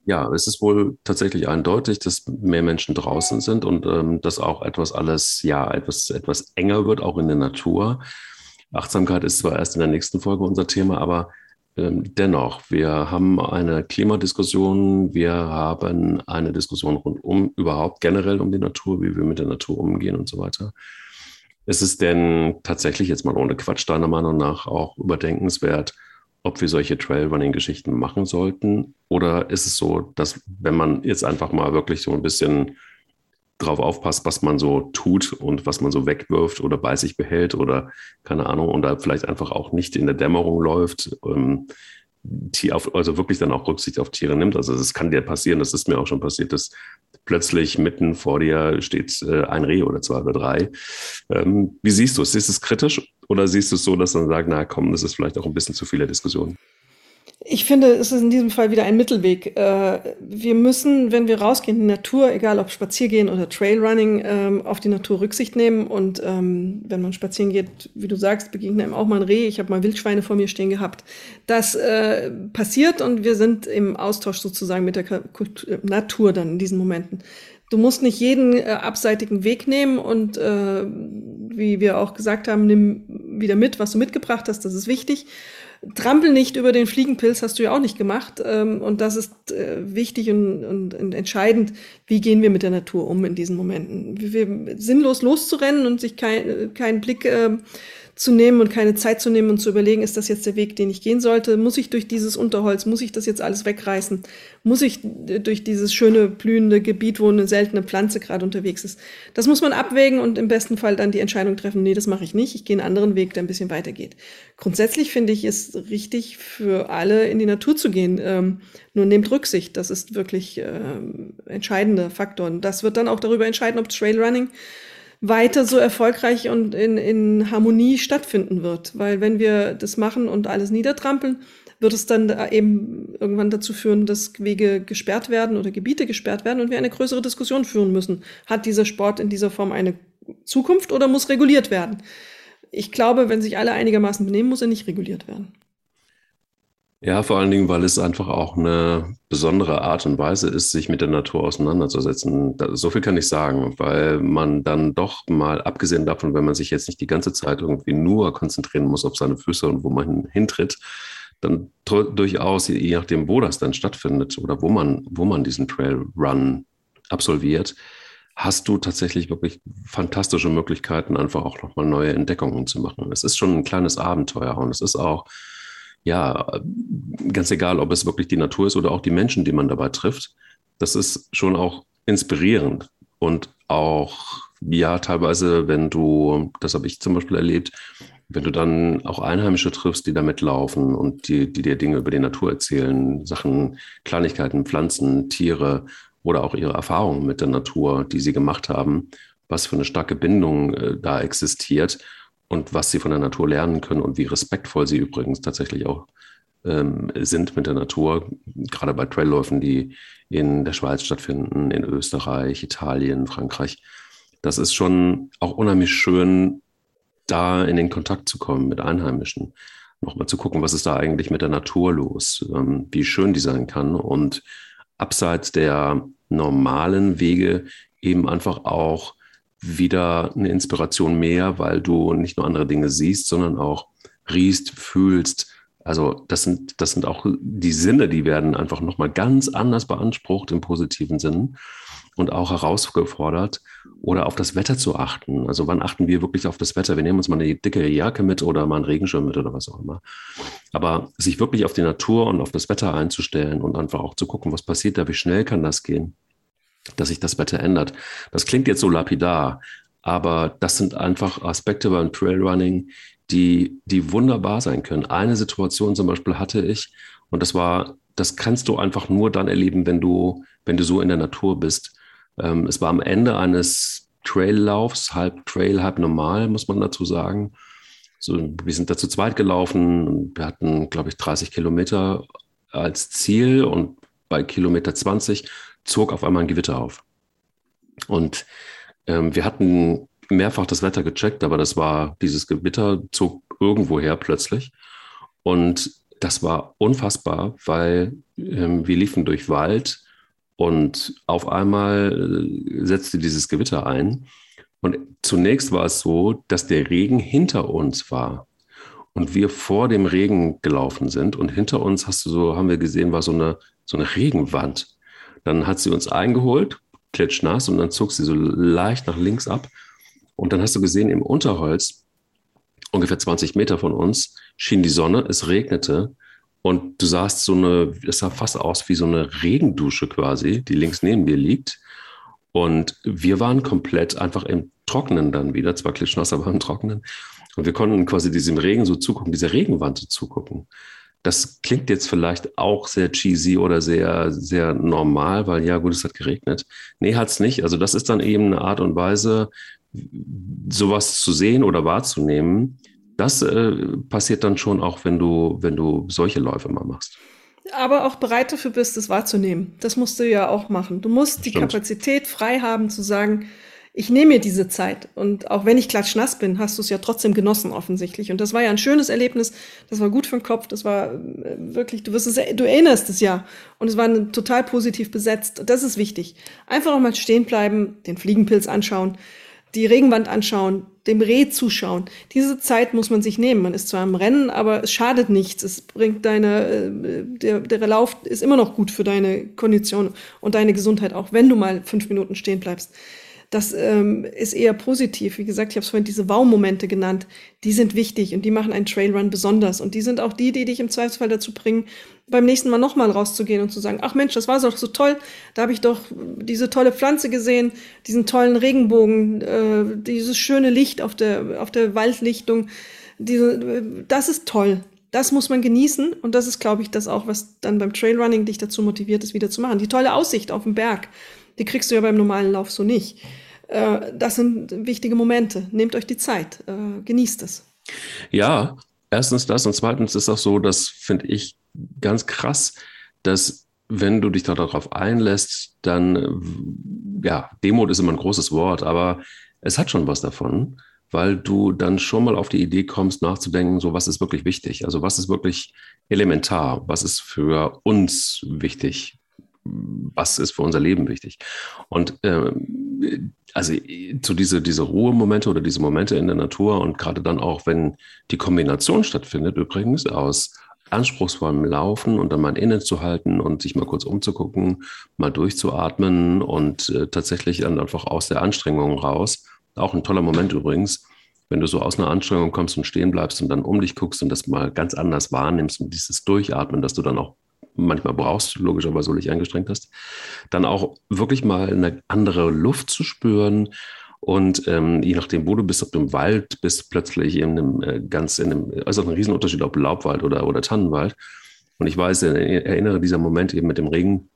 ja, es ist wohl tatsächlich eindeutig, dass mehr Menschen draußen sind und ähm, dass auch etwas alles, ja, etwas, etwas enger wird, auch in der Natur. Achtsamkeit ist zwar erst in der nächsten Folge unser Thema, aber ähm, dennoch, wir haben eine Klimadiskussion, wir haben eine Diskussion rundum überhaupt generell um die Natur, wie wir mit der Natur umgehen und so weiter. Ist es denn tatsächlich jetzt mal ohne Quatsch deiner Meinung nach auch überdenkenswert, ob wir solche Trailrunning-Geschichten machen sollten? Oder ist es so, dass wenn man jetzt einfach mal wirklich so ein bisschen drauf aufpasst, was man so tut und was man so wegwirft oder bei sich behält oder keine Ahnung und da vielleicht einfach auch nicht in der Dämmerung läuft, ähm, also wirklich dann auch Rücksicht auf Tiere nimmt. Also es kann dir passieren, das ist mir auch schon passiert, dass plötzlich mitten vor dir steht äh, ein Reh oder zwei oder drei. Ähm, wie siehst du es? Siehst du es kritisch oder siehst du es so, dass man sagt, na komm, das ist vielleicht auch ein bisschen zu viele Diskussionen? Ich finde, es ist in diesem Fall wieder ein Mittelweg. Äh, wir müssen, wenn wir rausgehen in die Natur, egal ob Spaziergehen oder Trailrunning, ähm, auf die Natur Rücksicht nehmen. Und ähm, wenn man spazieren geht, wie du sagst, begegnet einem auch mal ein Reh. Ich habe mal Wildschweine vor mir stehen gehabt. Das äh, passiert und wir sind im Austausch sozusagen mit der Natur dann in diesen Momenten. Du musst nicht jeden äh, abseitigen Weg nehmen und äh, wie wir auch gesagt haben, nimm wieder mit, was du mitgebracht hast, das ist wichtig. Trampel nicht über den Fliegenpilz hast du ja auch nicht gemacht. Ähm, und das ist äh, wichtig und, und, und, entscheidend. Wie gehen wir mit der Natur um in diesen Momenten? Wir, sinnlos loszurennen und sich kein, keinen Blick äh, zu nehmen und keine Zeit zu nehmen und zu überlegen, ist das jetzt der Weg, den ich gehen sollte? Muss ich durch dieses Unterholz, muss ich das jetzt alles wegreißen? Muss ich durch dieses schöne blühende Gebiet, wo eine seltene Pflanze gerade unterwegs ist? Das muss man abwägen und im besten Fall dann die Entscheidung treffen, nee, das mache ich nicht, ich gehe einen anderen Weg, der ein bisschen weiter geht. Grundsätzlich finde ich es richtig für alle in die Natur zu gehen. Ähm, nur nehmt Rücksicht, das ist wirklich ähm, entscheidender Faktor. Und das wird dann auch darüber entscheiden, ob Trailrunning weiter so erfolgreich und in, in Harmonie stattfinden wird. Weil wenn wir das machen und alles niedertrampeln, wird es dann eben irgendwann dazu führen, dass Wege gesperrt werden oder Gebiete gesperrt werden und wir eine größere Diskussion führen müssen. Hat dieser Sport in dieser Form eine Zukunft oder muss reguliert werden? Ich glaube, wenn sich alle einigermaßen benehmen, muss er nicht reguliert werden. Ja, vor allen Dingen, weil es einfach auch eine besondere Art und Weise ist, sich mit der Natur auseinanderzusetzen. So viel kann ich sagen, weil man dann doch mal, abgesehen davon, wenn man sich jetzt nicht die ganze Zeit irgendwie nur konzentrieren muss auf seine Füße und wo man hintritt, dann durchaus, je nachdem, wo das dann stattfindet oder wo man, wo man diesen Trail Run absolviert, hast du tatsächlich wirklich fantastische Möglichkeiten, einfach auch nochmal neue Entdeckungen zu machen. Es ist schon ein kleines Abenteuer und es ist auch ja, ganz egal, ob es wirklich die Natur ist oder auch die Menschen, die man dabei trifft, das ist schon auch inspirierend. Und auch, ja, teilweise, wenn du, das habe ich zum Beispiel erlebt, wenn du dann auch Einheimische triffst, die damit laufen und die, die dir Dinge über die Natur erzählen, Sachen, Kleinigkeiten, Pflanzen, Tiere oder auch ihre Erfahrungen mit der Natur, die sie gemacht haben, was für eine starke Bindung äh, da existiert und was sie von der Natur lernen können und wie respektvoll sie übrigens tatsächlich auch ähm, sind mit der Natur, gerade bei Trailläufen, die in der Schweiz stattfinden, in Österreich, Italien, Frankreich. Das ist schon auch unheimlich schön, da in den Kontakt zu kommen mit Einheimischen. Nochmal zu gucken, was ist da eigentlich mit der Natur los, ähm, wie schön die sein kann und abseits der normalen Wege eben einfach auch wieder eine Inspiration mehr, weil du nicht nur andere Dinge siehst, sondern auch riechst, fühlst. Also das sind, das sind auch die Sinne, die werden einfach nochmal ganz anders beansprucht im positiven Sinn und auch herausgefordert oder auf das Wetter zu achten. Also wann achten wir wirklich auf das Wetter? Wir nehmen uns mal eine dickere Jacke mit oder mal einen Regenschirm mit oder was auch immer. Aber sich wirklich auf die Natur und auf das Wetter einzustellen und einfach auch zu gucken, was passiert da, wie schnell kann das gehen dass sich das Wetter ändert. Das klingt jetzt so lapidar, aber das sind einfach Aspekte beim Trailrunning, die, die wunderbar sein können. Eine Situation zum Beispiel hatte ich, und das war, das kannst du einfach nur dann erleben, wenn du, wenn du so in der Natur bist. Ähm, es war am Ende eines Traillaufs, halb Trail, halb normal, muss man dazu sagen. So, wir sind da zu zweit gelaufen. Wir hatten, glaube ich, 30 Kilometer als Ziel und bei Kilometer 20 zog auf einmal ein Gewitter auf. Und ähm, wir hatten mehrfach das Wetter gecheckt, aber das war, dieses Gewitter zog irgendwoher plötzlich. Und das war unfassbar, weil ähm, wir liefen durch Wald und auf einmal äh, setzte dieses Gewitter ein. Und zunächst war es so, dass der Regen hinter uns war und wir vor dem Regen gelaufen sind. Und hinter uns hast du so, haben wir gesehen, war so eine, so eine Regenwand. Dann hat sie uns eingeholt, klitschnass, und dann zog sie so leicht nach links ab. Und dann hast du gesehen, im Unterholz, ungefähr 20 Meter von uns, schien die Sonne, es regnete. Und du sahst so eine, es sah fast aus wie so eine Regendusche quasi, die links neben dir liegt. Und wir waren komplett einfach im Trocknen dann wieder, zwar klitschnass, aber im Trocknen. Und wir konnten quasi diesem Regen so zugucken, dieser Regenwand zugucken. Das klingt jetzt vielleicht auch sehr cheesy oder sehr, sehr normal, weil ja, gut, es hat geregnet. Nee, hat es nicht. Also das ist dann eben eine Art und Weise, sowas zu sehen oder wahrzunehmen. Das äh, passiert dann schon auch, wenn du, wenn du solche Läufe mal machst. Aber auch bereit dafür bist, es wahrzunehmen. Das musst du ja auch machen. Du musst die Stimmt. Kapazität frei haben zu sagen, ich nehme mir diese Zeit. Und auch wenn ich klatschnass bin, hast du es ja trotzdem genossen offensichtlich. Und das war ja ein schönes Erlebnis. Das war gut für den Kopf. Das war äh, wirklich, du wirst es, du erinnerst es ja. Und es war total positiv besetzt. Das ist wichtig. Einfach auch mal stehen bleiben, den Fliegenpilz anschauen, die Regenwand anschauen, dem Reh zuschauen. Diese Zeit muss man sich nehmen. Man ist zwar im Rennen, aber es schadet nichts. Es bringt deine, äh, der, der Lauf ist immer noch gut für deine Kondition und deine Gesundheit, auch wenn du mal fünf Minuten stehen bleibst Das ähm, ist eher positiv. Wie gesagt, ich habe es vorhin diese Wow-Momente genannt. Die sind wichtig und die machen einen Trailrun besonders. Und die sind auch die, die dich im Zweifelsfall dazu bringen, beim nächsten Mal nochmal rauszugehen und zu sagen, ach Mensch, das war doch so toll. Da habe ich doch diese tolle Pflanze gesehen, diesen tollen Regenbogen, äh, dieses schöne Licht auf der, auf der Waldlichtung. Diese, das ist toll. Das muss man genießen und das ist, glaube ich, das auch, was dann beim Trailrunning dich dazu motiviert, es wieder zu machen. Die tolle Aussicht auf den Berg, die kriegst du ja beim normalen Lauf so nicht. Äh, das sind wichtige Momente. Nehmt euch die Zeit, äh, genießt es. Ja, erstens das und zweitens ist auch so, das finde ich ganz krass, dass wenn du dich darauf einlässt, dann, ja, Demut ist immer ein großes Wort, aber es hat schon was davon, weil du dann schon mal auf die Idee kommst, nachzudenken, so was ist wirklich wichtig? Also was ist wirklich elementar? Was ist für uns wichtig? Was ist für unser Leben wichtig. Und ähm, also zu diese, diese Ruhemomente oder diese Momente in der Natur und gerade dann auch, wenn die Kombination stattfindet, übrigens aus anspruchsvollem Laufen und dann mal innezuhalten und sich mal kurz umzugucken, mal durchzuatmen und äh, tatsächlich dann einfach aus der Anstrengung raus. Auch ein toller Moment übrigens, wenn du so aus einer Anstrengung kommst und stehen bleibst und dann um dich guckst und das mal ganz anders wahrnimmst und dieses Durchatmen, dass du dann auch manchmal brauchst, logischerweise, weil du dich angestrengt hast, dann auch wirklich mal eine andere Luft zu spüren. Und ähm, je nachdem, wo du bist, ob du im Wald bist, plötzlich in einem äh, ganz, in einem, also ein Riesenunterschied, ob Laubwald oder, oder Tannenwald. Und ich weiß, äh, erinnere dieser Moment eben mit dem Regen,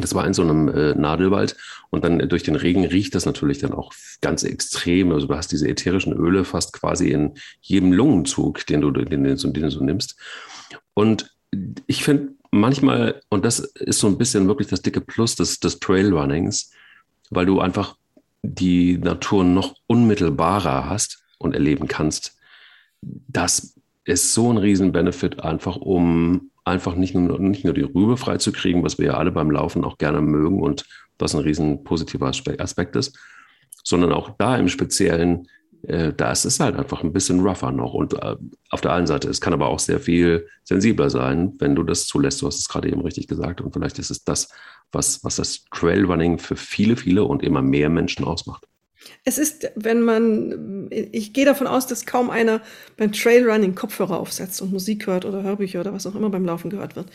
das war in so einem äh, Nadelwald und dann durch den Regen riecht das natürlich dann auch ganz extrem. Also du hast diese ätherischen Öle fast quasi in jedem Lungenzug, den du, den, den, den du so nimmst. Und ich finde, manchmal, und das ist so ein bisschen wirklich das dicke Plus des, des Trailrunnings, weil du einfach die Natur noch unmittelbarer hast und erleben kannst. Das ist so ein Riesen-Benefit, einfach um einfach nicht nur, nicht nur die Rübe freizukriegen, was wir ja alle beim Laufen auch gerne mögen und was ein riesen positiver Aspekt ist, sondern auch da im Speziellen äh, da ist es halt einfach ein bisschen rougher noch. Und äh, auf der einen Seite, es kann aber auch sehr viel sensibler sein, wenn du das zulässt. Du hast es gerade eben richtig gesagt. Und vielleicht ist es das, was, was das Trailrunning für viele, viele und immer mehr Menschen ausmacht. Es ist, wenn man, ich gehe davon aus, dass kaum einer beim Trailrunning Kopfhörer aufsetzt und Musik hört oder Hörbücher oder was auch immer beim Laufen gehört wird.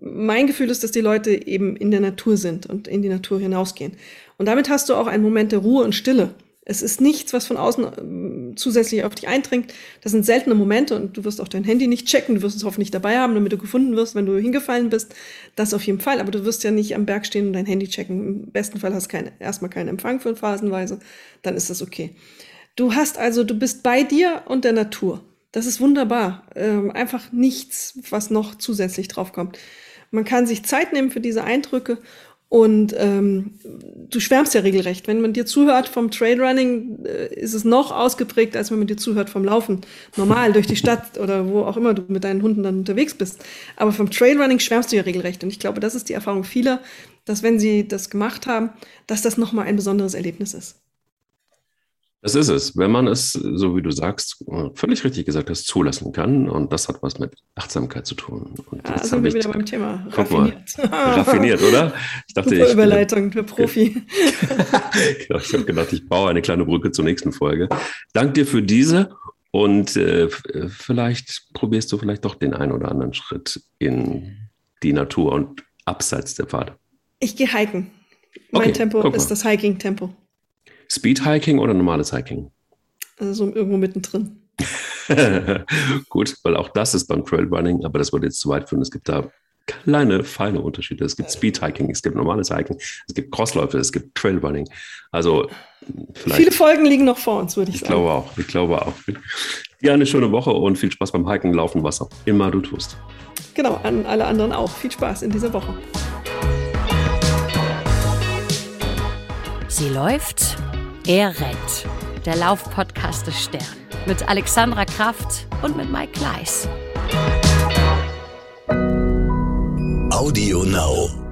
Mein Gefühl ist, dass die Leute eben in der Natur sind und in die Natur hinausgehen. Und damit hast du auch einen Moment der Ruhe und Stille. Es ist nichts, was von außen ähm, zusätzlich auf dich eindringt. Das sind seltene Momente und du wirst auch dein Handy nicht checken. Du wirst es hoffentlich dabei haben, damit du gefunden wirst, wenn du hingefallen bist. Das auf jeden Fall. Aber du wirst ja nicht am Berg stehen und dein Handy checken. Im besten Fall hast du erstmal keinen Empfang für phasenweise. Dann ist das okay. Du hast also, du bist bei dir und der Natur. Das ist wunderbar. Ähm, einfach nichts, was noch zusätzlich draufkommt. Man kann sich Zeit nehmen für diese Eindrücke und ähm, du schwärmst ja regelrecht. Wenn man dir zuhört vom Trailrunning, äh, ist es noch ausgeprägt, als wenn man dir zuhört vom Laufen. Normal durch die Stadt oder wo auch immer du mit deinen Hunden dann unterwegs bist. Aber vom Trailrunning schwärmst du ja regelrecht. Und ich glaube, das ist die Erfahrung vieler, dass wenn sie das gemacht haben, dass das nochmal ein besonderes Erlebnis ist. Das ist es. Wenn man es, so wie du sagst, völlig richtig gesagt hast, zulassen kann. Und das hat was mit Achtsamkeit zu tun. Und ah, sind wir wieder beim Thema. Raffiniert. Mal, raffiniert, oder? Ich dachte, Super ich, Überleitung, der Profi. genau, ich habe gedacht, ich baue eine kleine Brücke zur nächsten Folge. Dank dir für diese. Und äh, vielleicht probierst du vielleicht doch den einen oder anderen Schritt in die Natur und abseits der Pfade. Ich gehe hiken. Mein okay, Tempo ist das Hiking-Tempo. Speedhiking oder normales Hiking? Also irgendwo mittendrin. Gut, weil auch das ist beim Trailrunning, aber das würde jetzt zu weit führen. Es gibt da kleine, feine Unterschiede. Es gibt Speedhiking, es gibt normales Hiking, es gibt Crossläufe, es gibt Trailrunning. Also vielleicht. Viele Folgen liegen noch vor uns, würde ich, ich sagen. Ich glaube auch. Ich glaube auch. Ja, eine schöne Woche und viel Spaß beim Hiken, Laufen, was auch immer du tust. Genau, an alle anderen auch. Viel Spaß in dieser Woche. Sie läuft er rennt. Der Laufpodcast des Stern. Mit Alexandra Kraft und mit Mike Kleiss. Audio Now.